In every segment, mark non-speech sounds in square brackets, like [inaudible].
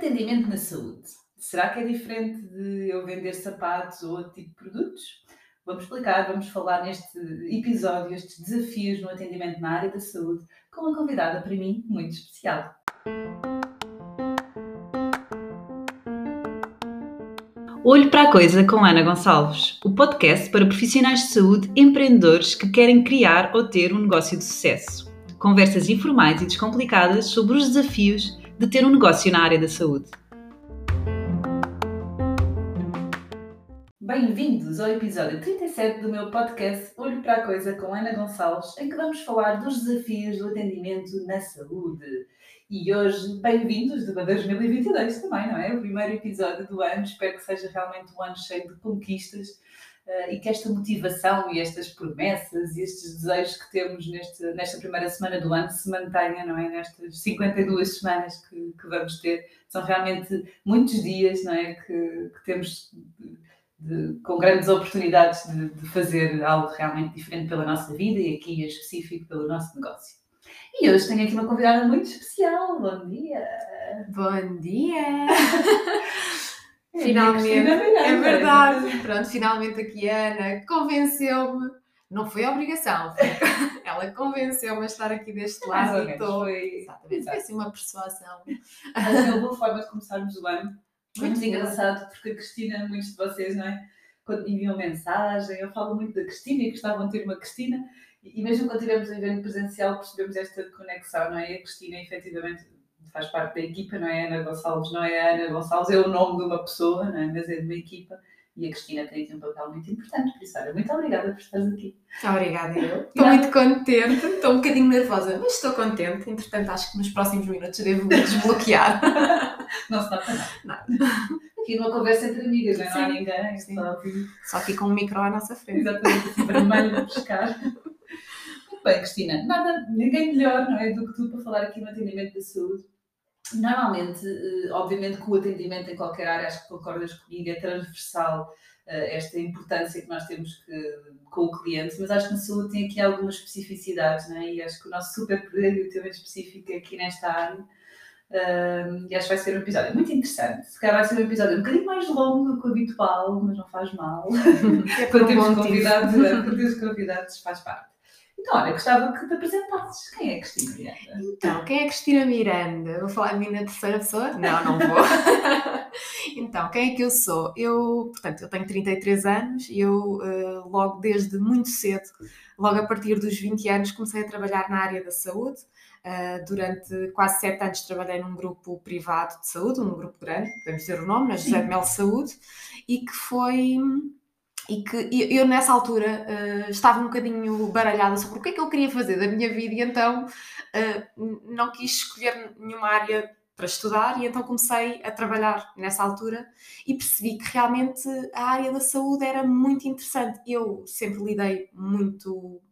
Atendimento na saúde. Será que é diferente de eu vender sapatos ou outro tipo de produtos? Vamos explicar, vamos falar neste episódio estes desafios no atendimento na área da saúde com uma convidada para mim muito especial. Olho para a Coisa com Ana Gonçalves, o podcast para profissionais de saúde empreendedores que querem criar ou ter um negócio de sucesso. Conversas informais e descomplicadas sobre os desafios de ter um negócio na área da saúde. Bem-vindos ao episódio 37 do meu podcast Olho para a Coisa com Ana Gonçalves, em que vamos falar dos desafios do atendimento na saúde. E hoje, bem-vindos de 2022 também, não é? O primeiro episódio do ano, espero que seja realmente um ano cheio de conquistas e que esta motivação e estas promessas e estes desejos que temos neste, nesta primeira semana do ano se mantenham, não é? Nestas 52 semanas que, que vamos ter. São realmente muitos dias, não é? Que, que temos. De, com grandes oportunidades de, de, fazer algo realmente diferente pela nossa vida e aqui em específico pelo nosso negócio. E hoje tenho aqui uma convidada muito especial. Bom dia! Bom dia! [laughs] finalmente, é verdade. Pronto, finalmente aqui a Ana convenceu-me. Não foi obrigação, foi... [laughs] ela convenceu-me a estar aqui deste lado e estou. Foi... Exatamente, foi assim uma persuasão. Mas é uma boa forma de começarmos o ano. Muito, muito engraçado, porque a Cristina, muitos de vocês, não é? Quando enviam mensagem, eu falo muito da Cristina e gostavam de ter uma Cristina e mesmo quando tivemos o evento presencial, percebemos esta conexão, não é? A Cristina, efetivamente, faz parte da equipa, não é? Ana Gonçalves não é Ana Gonçalves, é o nome de uma pessoa, não é? Mas é de uma equipa. E a Cristina tem aqui um papel muito importante, por isso, olha, muito obrigada por estares aqui. Obrigada, eu. Estou muito contente, estou um bocadinho nervosa, mas estou contente. Entretanto, acho que nos próximos minutos devo desbloquear. [laughs] não se nota nada. nada. Aqui numa conversa entre amigas, não, é? não há ninguém, só aqui. Só aqui com um micro à nossa frente. Exatamente, assim, vermelho a pescar. Bem, Cristina, nada, ninguém melhor não é, do que tu para falar aqui no atendimento da saúde. Normalmente, eh, obviamente, que o atendimento em qualquer área, acho que concordas comigo, é transversal eh, esta importância que nós temos que, com o cliente, mas acho que na saúde tem aqui algumas especificidades, não é? e acho que o nosso super poder e o teu específico aqui nesta área. Uh, e acho que vai ser um episódio muito interessante. Se calhar vai ser um episódio um bocadinho mais longo do que o habitual, mas não faz mal. [laughs] É quando, temos convidados, quando temos convidados, faz parte. Então, olha, gostava que te apresentasses. Quem é a Cristina Miranda? Então, quem é Cristina Miranda? Vou falar de mim na terceira pessoa? Não, não vou. [laughs] então, quem é que eu sou? Eu, portanto, eu tenho 33 anos e eu, uh, logo desde muito cedo, logo a partir dos 20 anos, comecei a trabalhar na área da saúde. Uh, durante quase sete anos trabalhei num grupo privado de saúde, um grupo grande, podemos dizer o nome, mas José de Mel Saúde, e que foi e que eu nessa altura uh, estava um bocadinho baralhada sobre o que é que eu queria fazer da minha vida e então uh, não quis escolher nenhuma área para estudar e então comecei a trabalhar nessa altura e percebi que realmente a área da saúde era muito interessante. Eu sempre lidei muito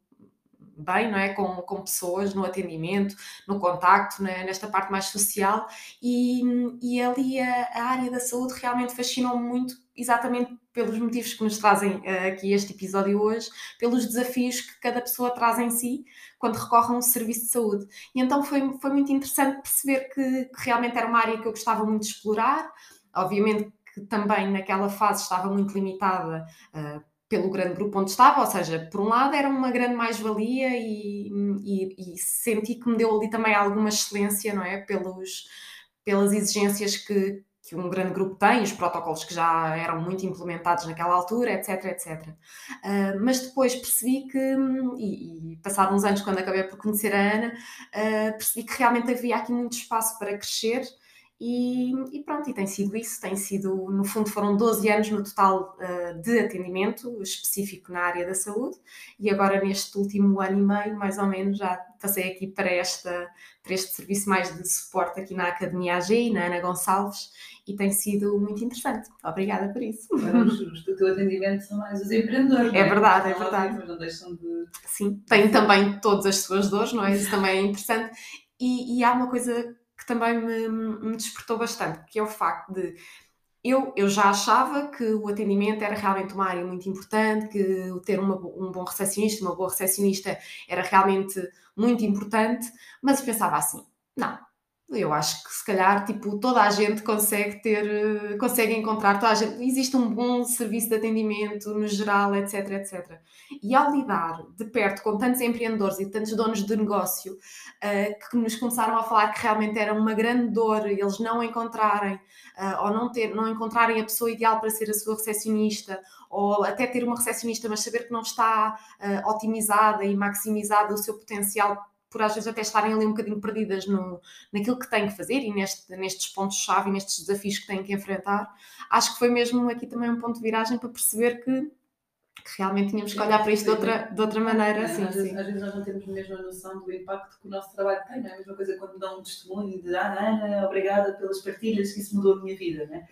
bem, não é? Com, com pessoas no atendimento, no contacto, né? nesta parte mais social e, e ali a, a área da saúde realmente fascinou-me muito exatamente pelos motivos que nos trazem uh, aqui este episódio hoje, pelos desafios que cada pessoa traz em si quando recorre a um serviço de saúde. E então foi, foi muito interessante perceber que, que realmente era uma área que eu gostava muito de explorar, obviamente também naquela fase estava muito limitada uh, pelo grande grupo onde estava, ou seja, por um lado era uma grande mais-valia e, e, e, senti que me deu ali também alguma excelência, não é? Pelos, pelas exigências que, que um grande grupo tem, os protocolos que já eram muito implementados naquela altura, etc, etc. Uh, mas depois percebi que, e, e passados uns anos quando acabei por conhecer a Ana, uh, percebi que realmente havia aqui muito espaço para crescer e, e, pronto, e tem sido isso, tem sido, no fundo foram 12 anos no total uh, de atendimento específico na área da saúde e agora neste último ano e meio, mais ou menos, já passei aqui para, esta, para este serviço mais de suporte aqui na Academia AGI, na Ana Gonçalves, e tem sido muito interessante. Obrigada por isso. Os, o teu atendimento são mais os empreendedores. É, é verdade, é verdade. Mas não deixam de. Sim, tem também todas as suas dores, não é? Isso também é interessante. E, e há uma coisa também me, me despertou bastante, que é o facto de eu, eu já achava que o atendimento era realmente uma área muito importante, que ter uma, um bom recepcionista, uma boa recepcionista era realmente muito importante, mas eu pensava assim, não, eu acho que se calhar tipo, toda a gente consegue ter, consegue encontrar, toda a gente, existe um bom serviço de atendimento no geral, etc, etc. E ao lidar de perto com tantos empreendedores e tantos donos de negócio uh, que nos começaram a falar que realmente era uma grande dor eles não encontrarem uh, ou não, ter, não encontrarem a pessoa ideal para ser a sua recepcionista ou até ter uma recepcionista, mas saber que não está uh, otimizada e maximizada o seu potencial por às vezes até estarem ali um bocadinho perdidas no, naquilo que têm que fazer e neste, nestes pontos-chave e nestes desafios que têm que enfrentar, acho que foi mesmo aqui também um ponto de viragem para perceber que, que realmente tínhamos que olhar para isto de outra, de outra maneira. É, sim, às, sim. Vezes, às vezes nós não temos mesmo a noção do impacto que o nosso trabalho tem, não é a mesma coisa quando dão um testemunho de ah, Ana, obrigada pelas partilhas, que isso mudou a minha vida, não é?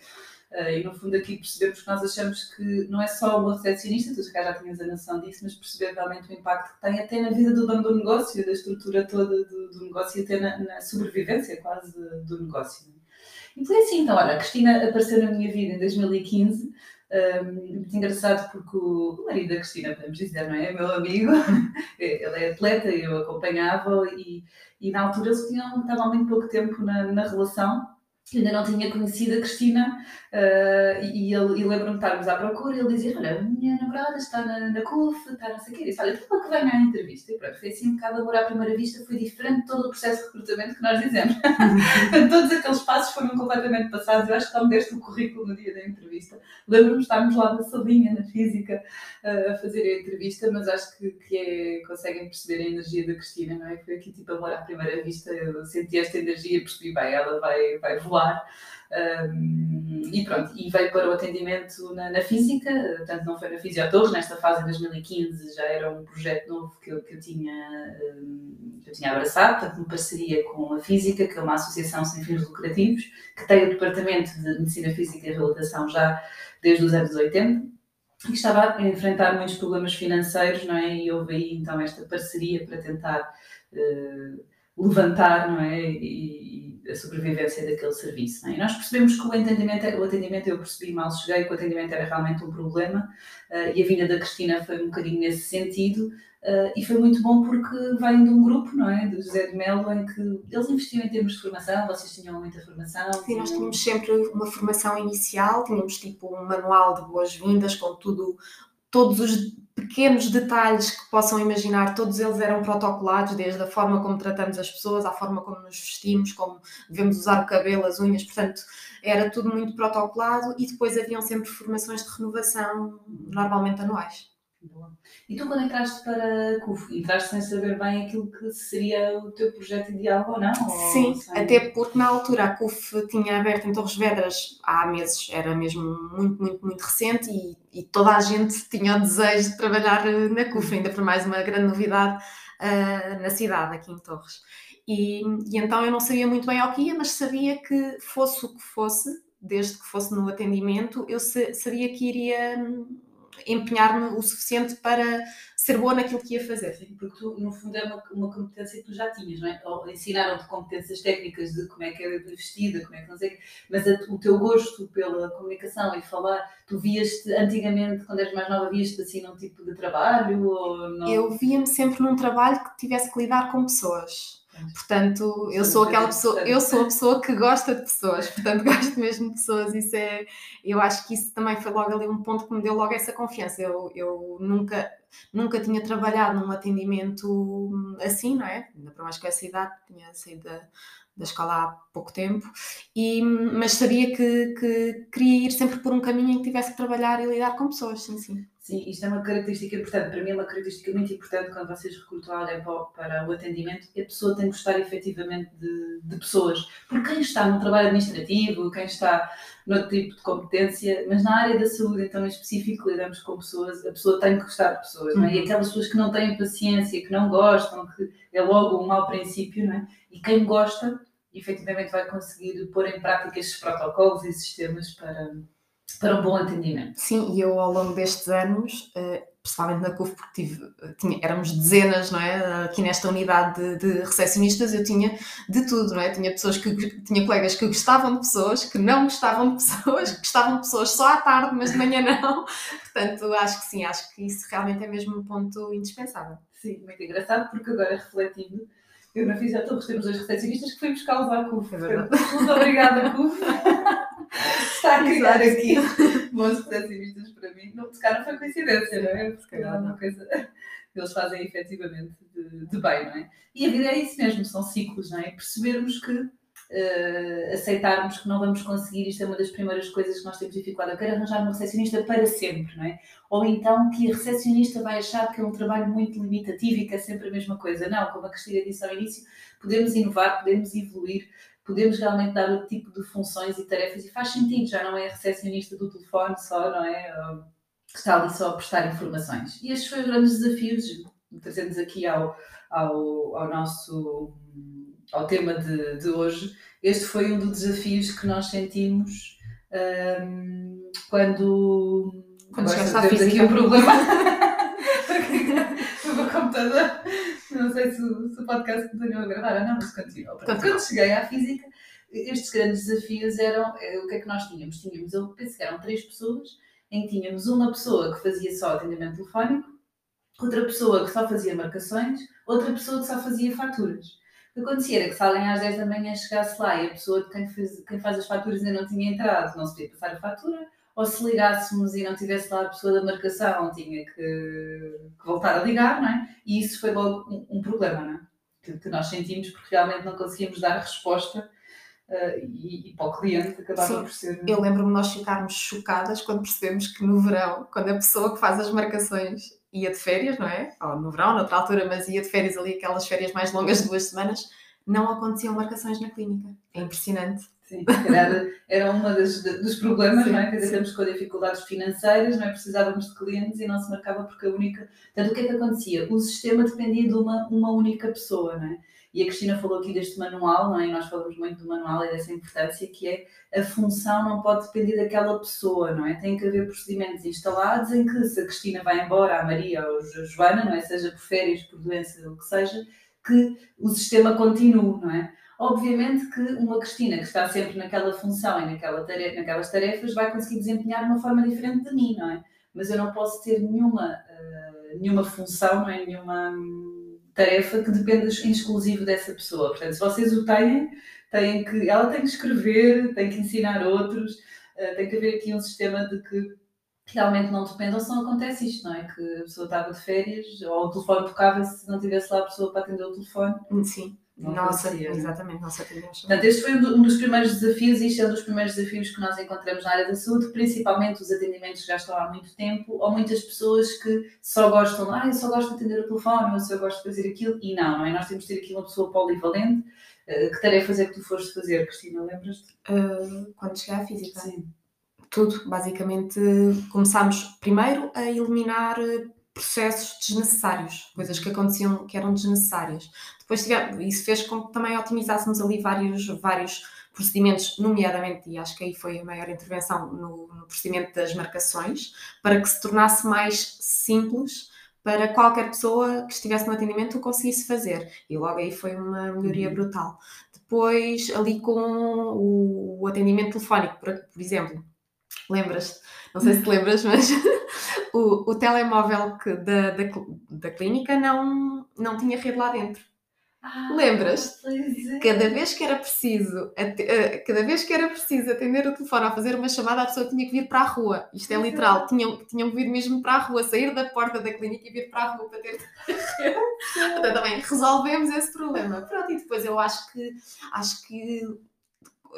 Uh, e no fundo aqui percebemos que nós achamos que não é só o recepcionista, tu já tinhas a noção disso, mas perceber realmente o impacto que tem até na vida do dono do negócio, da estrutura toda do, do negócio e até na, na, sobrevivência quase do negócio. E foi assim, então, olha, a Cristina apareceu na minha vida em 2015, um, muito engraçado porque o marido da Cristina, podemos dizer, não é? É meu amigo, [laughs] ele é atleta, eu acompanhava e, e na altura eles tinham, estavam há muito pouco tempo na, na relação ainda não tinha conhecido a Cristina uh, e, ele, e lembro-me de estarmos à procura e ele dizia, olha, a minha namorada está na, na CUF, está não sei o quê, disse, olha, tudo que venha à entrevista. E pronto, foi assim um bocado amor à primeira vista, foi diferente de todo o processo de recrutamento que nós dizemos. [laughs] Todos aqueles passos foram completamente passados, eu acho que quando deste o currículo no dia da entrevista, lembro-me de estarmos lá na salinha, na física, uh, a fazer a entrevista, mas acho que, que é, conseguem perceber a energia da Cristina, não é? Foi aqui tipo amor à primeira vista, eu senti esta energia, percebi, bem, ela vai, vai voar um, e pronto, e veio para o atendimento na, na física, portanto não foi na Fisiotorres, nesta fase em 2015 já era um projeto novo que eu, que eu, tinha, um, que eu tinha abraçado, portanto uma parceria com a Física, que é uma associação sem fins lucrativos, que tem o departamento de Medicina Física e Reabilitação já desde os anos 80, e estava a enfrentar muitos problemas financeiros, não é? E houve aí então esta parceria para tentar uh, levantar, não é? E, a sobrevivência daquele serviço. É? E nós percebemos que o atendimento, o atendimento, eu percebi mal cheguei, que o atendimento era realmente um problema uh, e a vinda da Cristina foi um bocadinho nesse sentido uh, e foi muito bom porque vem de um grupo, não é? Do José de Melo, em que eles investiam em termos de formação, vocês tinham muita formação. Sim, tinham... nós tínhamos sempre uma formação inicial, tínhamos tipo um manual de boas-vindas com tudo, todos os pequenos detalhes que possam imaginar, todos eles eram protocolados, desde a forma como tratamos as pessoas, à forma como nos vestimos, como devemos usar o cabelo, as unhas, portanto, era tudo muito protocolado e depois haviam sempre formações de renovação, normalmente anuais. E tu, quando entraste para a CUF, entraste sem saber bem aquilo que seria o teu projeto ideal ou não? Sim, sem... até porque na altura a CUF tinha aberto em Torres Vedras há meses, era mesmo muito, muito, muito recente e, e toda a gente tinha o desejo de trabalhar eh, na CUF, ainda por mais uma grande novidade uh, na cidade, aqui em Torres. E, e então eu não sabia muito bem ao que ia, mas sabia que fosse o que fosse, desde que fosse no atendimento, eu sabia que iria empenhar-me o suficiente para ser boa naquilo que ia fazer. Sim, porque tu, no fundo, é uma, uma competência que tu já tinhas, não é? Ensinaram-te competências técnicas de como é que é vestida, como é que não sei, mas a, o teu gosto pela comunicação e falar, tu vias-te antigamente, quando eras mais nova, vias-te assim num tipo de trabalho? Ou não? Eu via-me sempre num trabalho que tivesse que lidar com pessoas. Portanto, eu sou aquela pessoa, eu sou a pessoa que gosta de pessoas, [laughs] portanto, gosto mesmo de pessoas. Isso é, eu acho que isso também foi logo ali um ponto que me deu logo essa confiança. Eu, eu nunca, nunca tinha trabalhado num atendimento assim, não é? Ainda por mais que essa idade, tinha saído da, da escola há pouco tempo, e, mas sabia que, que queria ir sempre por um caminho em que tivesse que trabalhar e lidar com pessoas, sim, sim. Sim, isto é uma característica importante. Para mim, é uma característica muito importante quando vocês recrutam alguém para, o atendimento. A pessoa tem que gostar efetivamente de, de pessoas. Porque quem está no trabalho administrativo, quem está no tipo de competência, mas na área da saúde, então em específico, lidamos com pessoas, a pessoa tem que gostar de pessoas. Uhum. É? E uhum. aquelas pessoas que não têm paciência, que não gostam, que é logo um mau princípio, não é? E quem gosta, efetivamente vai conseguir pôr em prática estes protocolos e sistemas para para um bom atendimento. Sim, e eu ao longo destes anos, eh, principalmente na CUF, porque tive, tinha, éramos dezenas, não é? Aqui nesta unidade de, de, recepcionistas eu tinha de tudo, não é? Tinha pessoas que tinha colegas que gostavam de pessoas, que não gostavam de pessoas, que gostavam de pessoas só à tarde, mas de manhã não. Portanto, acho que sim, acho que isso realmente é mesmo um ponto indispensável. Sim, muito engraçado, porque agora refletindo, Eu na Fisiotorres temos dois recepcionistas que fui buscá-los à CUF. É Muito obrigada, CUF. [laughs] Está a criar aqui bons recepcionistas para mim. Não, se calhar não foi coincidência, não é? Se calhar é uma coisa [laughs] que eles fazem efetivamente de, de bem, não é? E a vida é isso mesmo, são ciclos, não é? Percebermos que eh, aceitarmos que não vamos conseguir, isto é uma das primeiras coisas que nós temos dificuldade. Eu quero arranjar uma recepcionista para sempre, não é? Ou então que a recepcionista vai achar que é um trabalho muito limitativo e que é sempre a mesma coisa. Não, como a Cristina disse ao início, podemos inovar, podemos evoluir, podemos realmente dar outro tipo de funções e tarefas e faz sentido, já não é a recepcionista do telefone só, não é? Que está ali só a prestar informações. E estes foram os grandes desafios, trazendo-nos aqui ao, ao, ao nosso ao tema de, de hoje. Este foi um dos desafios que nós sentimos hum, quando, Quando Agora chegaste à temos aqui física. um problema [laughs] meu computador. Não sei se, o- se o podcast continuou a gravar ou não, mas continua. Portanto, quando cheguei à física, estes grandes desafios eram eh, o que é que nós tínhamos? Tínhamos, eu penso que eram três pessoas, em que tínhamos uma pessoa que fazia só atendimento telefónico, outra pessoa que só fazia marcações, outra pessoa que só fazia faturas. Que acontecia era que se alguém às 10 da manhã chegasse lá e a pessoa de quem, fez, quem faz as faturas ainda não tinha entrado, não se podia passar a fatura, ou se ligássemos e não tivesse lá a pessoa da marcação, tinha que, que voltar a ligar, não é? E isso foi logo um, um problema, não é? Que, que nós sentimos porque realmente não conseguíamos dar resposta eh, e, e para o cliente acabava Sim. por ser. Eu lembro-me de nós ficarmos chocadas quando percebemos que no verão, quando a pessoa que faz as marcações ia de férias, não é? Ou no verão, noutra altura, mas ia de férias ali, aquelas férias mais longas de duas semanas, não aconteciam marcações na clínica. É impressionante. Sim, era uma das, dos problemas, Sim, não é? Quer dizer, temos com dificuldades financeiras, não é? Precisávamos de clientes e não se marcava porque a única. Portanto, o que é que acontecia? O sistema dependia de uma, uma única pessoa, não é? E a Cristina falou aqui deste manual, não é? E nós falamos muito do manual e dessa importância, que é a função não pode depender daquela pessoa, não é? Tem que haver procedimentos instalados em que se a Cristina vai embora, a Maria ou a Joana, não é? Seja por férias, por doença, o que seja, que o sistema continue, não é? Obviamente que uma Cristina que está sempre naquela função e naquela tarefa, naquelas tarefas vai conseguir desempenhar de uma forma diferente de mim, não é? Mas eu não posso ter nenhuma, eh, nenhuma função, não é? Nenhuma hum, tarefa que dependa exclusivo dessa pessoa. Portanto, se vocês o têm, têm que, ela tem que escrever, tem que ensinar outros, eh, tem que haver aqui um sistema de que realmente não dependam, senão acontece isto, não é? Que a pessoa estava de férias ou o telefone tocava se não tivesse lá a pessoa para atender o telefone. Sim, Não nossa, exatamente, nós atendemos. Portanto, este foi um do- dos primeiros desafios, e isto é um dos primeiros desafios que nós encontramos na área da saúde, principalmente os atendimentos que já estão há muito tempo, ou muitas pessoas que só gostam, ah, eu só gosto de atender o telefone, ou só gosto de fazer aquilo, e não, não é? Nós temos de ter aqui uma pessoa polivalente. Eh, Que tarefas é que tu foste fazer, Cristina? Lembras-te? Uh, quando cheguei à física. Sim. Tudo, basicamente, começámos primeiro a eliminar eh, processos desnecessários, coisas que aconteciam que eram desnecessárias. Depois tivemos, isso fez com que também otimizássemos ali vários, vários procedimentos, nomeadamente, e acho que aí foi a maior intervenção no, no procedimento das marcações, para que se tornasse mais simples para qualquer pessoa que estivesse no atendimento o conseguisse fazer. E logo aí foi uma melhoria Uhum. brutal. Depois, ali com o, o atendimento telefónico, por, por exemplo, lembras-te? Não sei se te lembras, mas [laughs] o, o telemóvel que da, da, da clínica não, não tinha rede lá dentro. Ah, Lembras-te? Pois é. Cada vez que era preciso, eh, cada vez que era preciso atender o telefone ou fazer uma chamada, a pessoa tinha que vir para a rua. Isto é literal, tinham, tinham que vir mesmo para a rua, sair da porta da clínica e vir para a rua para ter Portanto, também resolvemos esse problema. Pronto, e depois eu acho que acho que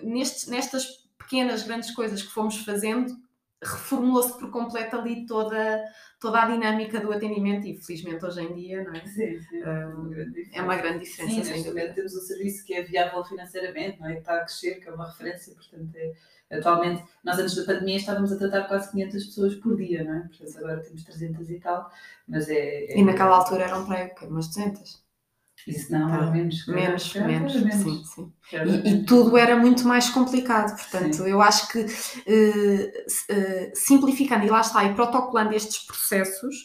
nestes, nestas pequenas, grandes coisas que fomos fazendo, reformulou-se por completo ali toda, toda a dinâmica do atendimento e felizmente hoje em dia, não é? Sim, sim. Ah, uma grande diferença. É uma grande diferença, Sim, neste momento temos um serviço que é viável financeiramente, não é? Está a crescer, que é uma referência, portanto, é, atualmente, nós antes da pandemia estávamos a tratar quase 500 pessoas por dia, não é? Portanto, agora temos 300 e tal, mas é... é E naquela altura eram para aí umas 200? Isso não, Tá. era menos. Menos, calhar menos, era sim, sim. calhar E, era e menos. tudo era muito mais complicado, portanto, Sim. eu acho que s- eh, simplificando, e lá está, e protocolando estes processos,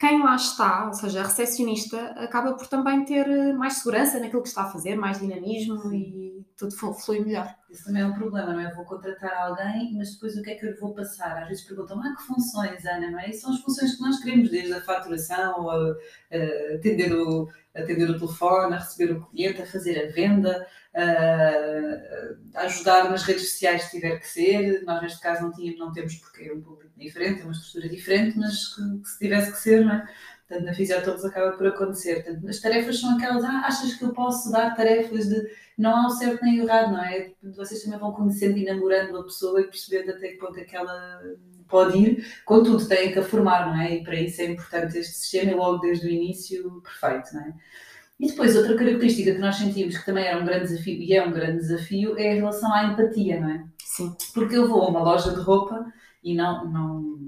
quem lá está, ou seja, a recepcionista, acaba por também ter eh, mais segurança naquilo que está a fazer, mais dinamismo e tudo flui melhor. Isso também é um problema, não é? Eu vou contratar alguém, mas depois o que é que eu lhe vou passar? Às vezes perguntam, ah, que funções, Ana, não é? E são as funções que nós queremos, desde a faturação, a, a atender, o, atender o telefone, a receber o cliente, a fazer a venda, a ajudar nas redes sociais se tiver que ser. Nós, neste caso, não, tínhamos, não temos porque é um público diferente, é uma estrutura diferente, mas que, que se tivesse que ser, não é? Portanto, na Fisiotodos acaba por acontecer. Portanto, as tarefas são aquelas, ah, achas que eu posso dar tarefas de. Não há o certo nem o errado, não é? Vocês também vão conhecendo e namorando a pessoa e percebendo até que ponto é que ela pode ir. Contudo, têm que a formar, não é? E para isso é importante este sistema e logo desde o início, perfeito, não é? E depois, outra característica que nós sentimos que também era um grande desafio, e é um grande desafio, é a relação à empatia, não é? Sim. Porque eu vou a uma loja de roupa e não, não,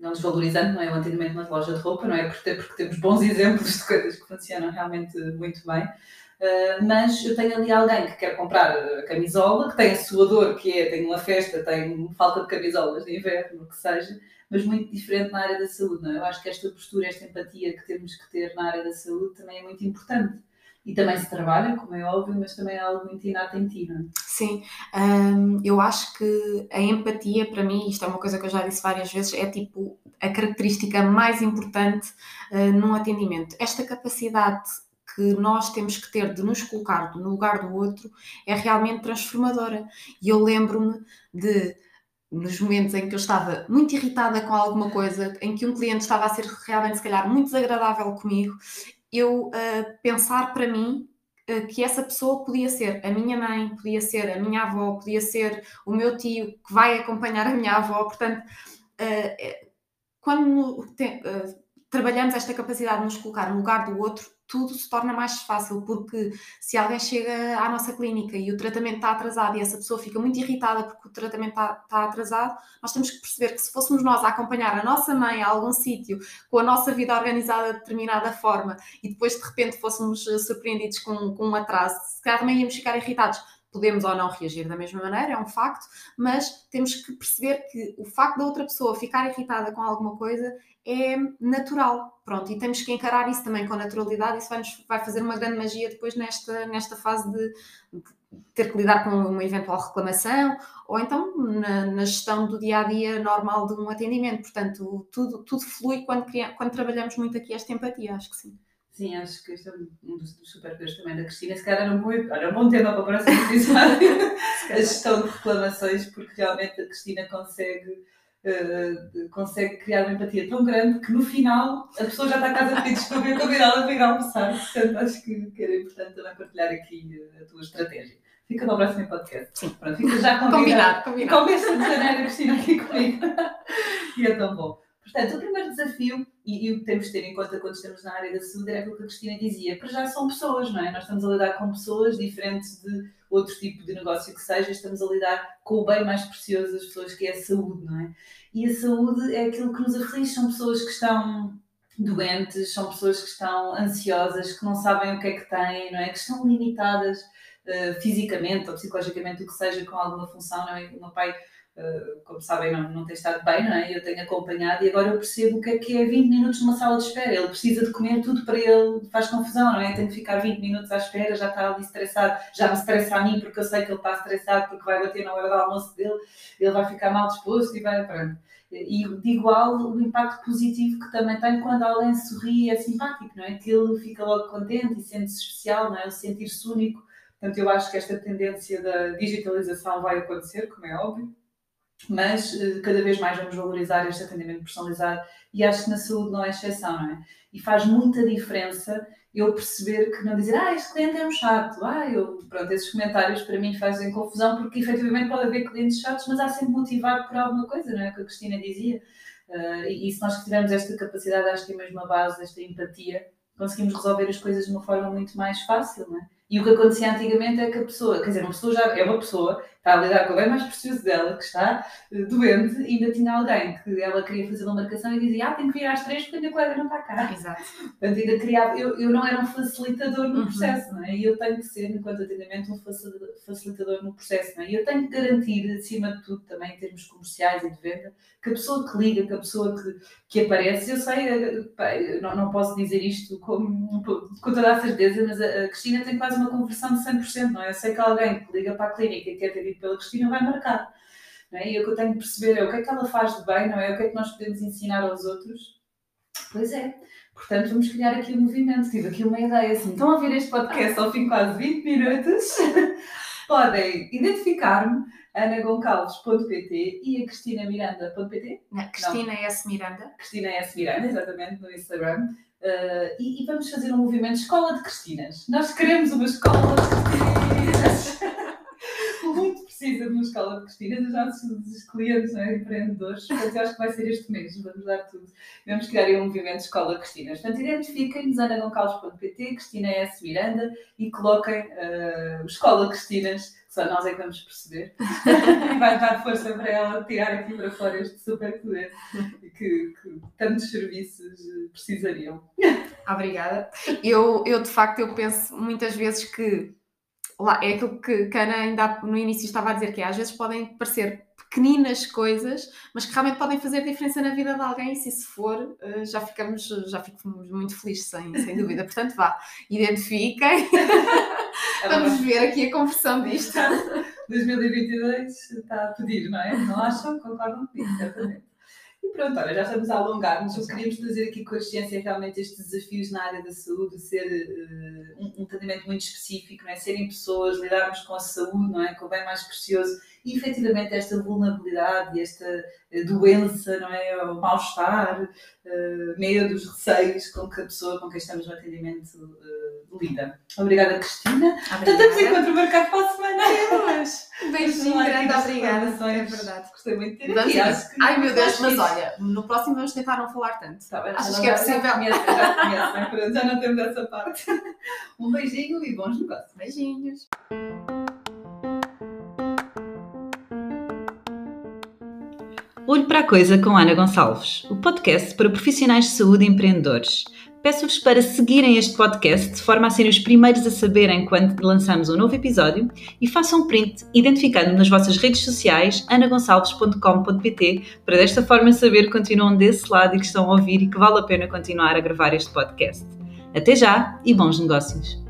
não desvalorizando, não é? O atendimento na loja de roupa, não é? Porque, porque temos bons [laughs] exemplos de coisas que funcionam realmente muito bem. Uh, mas eu tenho ali alguém que quer comprar a camisola, que tem a sua dor, que é, tem uma festa, tem falta de camisolas de inverno, o que seja, mas muito diferente na área da saúde. Não é? Eu acho que esta postura, esta empatia que temos que ter na área da saúde também é muito importante. E também se trabalha, como é óbvio, mas também é algo muito inato em ti, é? Sim, hum, eu acho que a empatia, para mim, isto é uma coisa que eu já disse várias vezes, é tipo a característica mais importante uh, num atendimento. Esta capacidade que nós temos que ter de nos colocar no lugar do outro é realmente transformadora. E eu lembro-me de nos momentos em que eu estava muito irritada com alguma coisa, em que um cliente estava a ser realmente, se calhar, muito desagradável comigo, eu uh, pensar para mim uh, que essa pessoa podia ser a minha mãe, podia ser a minha avó, podia ser o meu tio que vai acompanhar a minha avó. Portanto, uh, quando trabalhamos esta capacidade de nos colocar no lugar do outro, tudo se torna mais fácil, porque se alguém chega à nossa clínica e o tratamento está atrasado e essa pessoa fica muito irritada porque o tratamento está, está atrasado, nós temos que perceber que se fôssemos nós a acompanhar a nossa mãe a algum sítio com a nossa vida organizada de determinada forma e depois de repente fôssemos eh, surpreendidos com, com um atraso, se calhar também íamos ficar irritados podemos ou não reagir da mesma maneira, é um facto, mas temos que perceber que o facto da outra pessoa ficar irritada com alguma coisa é natural, pronto, e temos que encarar isso também com naturalidade, isso vai, vai fazer uma grande magia depois nesta, nesta fase de, de ter que lidar com uma eventual reclamação ou então na, na, gestão do dia a dia normal de um atendimento. Portanto, tudo, tudo flui quando, quando trabalhamos muito aqui esta empatia, acho que sim. Sim, acho que este é um dos, dos superpoderes também da Cristina. Se calhar era um bom, era um bom tema para o próximo episódio, [laughs] a gestão de reclamações, porque realmente a Cristina consegue Uh, consegue criar uma empatia tão grande que no final a pessoa já está a casa de pedidos para convidá-la para ir almoçar. Portanto, acho que, que era importante também partilhar aqui a tua estratégia. Fica para o próximo podcast. Sim. Pronto, fica já convidado. Combinado, combinado. Começa de janeiro a Cristina aqui comigo. [laughs] e é tão bom. Portanto, o primeiro desafio, e, e, o que temos de ter em conta quando estamos na área da saúde, era aquilo que a Cristina dizia. Para já são pessoas, não é? Nós estamos a lidar com pessoas diferentes de outro tipo de negócio que seja, estamos a lidar com o bem mais precioso das pessoas, que é a saúde, não é? E a saúde é aquilo que nos aflige, são pessoas que estão doentes, são pessoas que estão ansiosas, que não sabem o que é que têm, não é? Que estão limitadas uh, fisicamente ou psicologicamente, o que seja, com alguma função, não é? O meu pai como sabem, não, não tem estado bem, não é? Eu tenho acompanhado e agora eu percebo o que é que é 20 minutos numa sala de espera. Ele precisa de comer tudo para ele, faz confusão, não é? Tem que ficar 20 minutos à espera, já está ali estressado, já me estressa a mim porque eu sei que ele está estressado porque vai bater na hora do almoço dele, ele vai ficar mal disposto e vai, pronto. E de igual o impacto positivo que também tem quando alguém sorri e é simpático, não é? Que ele fica logo contente e sente-se especial, não é? Sentir-se único. Portanto, eu acho que esta tendência da digitalização vai acontecer, como é óbvio mas uh, cada vez mais vamos valorizar este atendimento personalizado e acho que na saúde não é exceção, não é? E faz muita diferença eu perceber que não dizer, ah, este cliente é um chato, ah, eu, pronto, esses comentários para mim fazem confusão porque efetivamente pode haver clientes chatos, mas há sempre motivado por alguma coisa, não é? Que a Cristina dizia. Uh, e, e se nós tivermos esta capacidade, acho que é mesmo a base desta empatia, conseguimos resolver as coisas de uma forma muito mais fácil, não é? E o que acontecia antigamente é que a pessoa, quer dizer, uma pessoa já é uma pessoa está a lidar com o bem mais precioso dela, que está uh, doente, e ainda tinha alguém que ela queria fazer uma marcação e dizia, ah, tenho que vir às três porque a minha colega não está cá. Exato. Portanto, ainda criava, eu, eu não era um facilitador no Uhum. processo, não é? E eu tenho que ser, enquanto atendimento, um facil- facilitador no processo, não é? E eu tenho que garantir, acima de tudo, também em termos comerciais e de venda, que a pessoa que liga, que a pessoa que, que aparece, eu sei, eh, pá, eu não, não posso dizer isto com, com toda a certeza, mas a, a Cristina tem quase uma conversão de 100%, não é? Eu sei que alguém que liga para a clínica e quer ter ido pela Cristina vai marcar. Não é? E o que eu tenho que perceber é o que é que ela faz de bem, não é? O que é que nós podemos ensinar aos outros. Pois é. Portanto, vamos criar aqui um movimento. Tive aqui uma ideia assim. Estão a ouvir este podcast ao fim de quase 20 minutos? [laughs] Podem identificar-me, anagoncalves.pt e a cristinamiranda.pt. Não, Cristina S. Miranda. Cristina S. Miranda, exatamente, no Instagram. Uh, e, e vamos fazer um movimento Escola de Cristinas. Nós queremos uma escola de Cristinas. Muito precisa de uma escola de Cristinas. Os nossos clientes, é? empreendedores, portanto, eu acho que vai ser este mês. Vamos dar tudo. Vamos criar aí um movimento Escola Cristinas. Portanto, identifiquem-nos anagoncalves.pt, Cristina S. Miranda e coloquem uh, Escola Cristinas, que só nós é que vamos perceber. e [laughs] vai dar força para ela tirar aqui para fora este super poder que, que tantos serviços eh, precisariam. Obrigada. Eu, eu, de facto, eu penso muitas vezes que lá, é aquilo que que a Ana ainda no início estava a dizer, que é, às vezes podem parecer pequeninas coisas, mas que realmente podem fazer diferença na vida de alguém, e se isso for, eh, já ficamos, já ficamos muito felizes, sem, sem dúvida. Portanto, vá, identifiquem, [laughs] vamos ver aqui a conversão disto. [laughs] 2022 está a pedir, não é? Não acham? Concordam comigo, certamente. E pronto, olha, já estamos a alongar-nos. Só queríamos trazer aqui consciência realmente estes desafios na área da saúde, ser eh, um, um tratamento muito específico, não é? serem pessoas, lidarmos com a saúde, não é? Com o bem mais precioso e efetivamente esta vulnerabilidade e esta eh, doença, não é? O mal-estar, eh, medos, receios com que a pessoa com quem estamos no atendimento eh, lida. Obrigada, Cristina. Então Obrigada. encontro marcado para a semana. Temos. [laughs] Um beijinho grande, obrigada. É verdade. Gostei muito de ter Vamos aqui. Acho que Ai meu Deus, mas fixe. olha, no próximo vamos tentar não falar tanto. Tá bem, Achas que é possível? Já conheço, já conheço, né? [laughs] Já não temos essa parte. [laughs] Um beijinho e bons negócios. Beijinhos. Olho para a Coisa com Ana Gonçalves, o podcast para profissionais de saúde e empreendedores. Peço-vos para seguirem este podcast de forma a serem os primeiros a saberem quando lançamos um novo episódio e façam um print identificando-me nas vossas redes sociais anagonçalves.com.pt para desta forma saber que continuam desse lado e que estão a ouvir e que vale a pena continuar a gravar este podcast. Até já e bons negócios!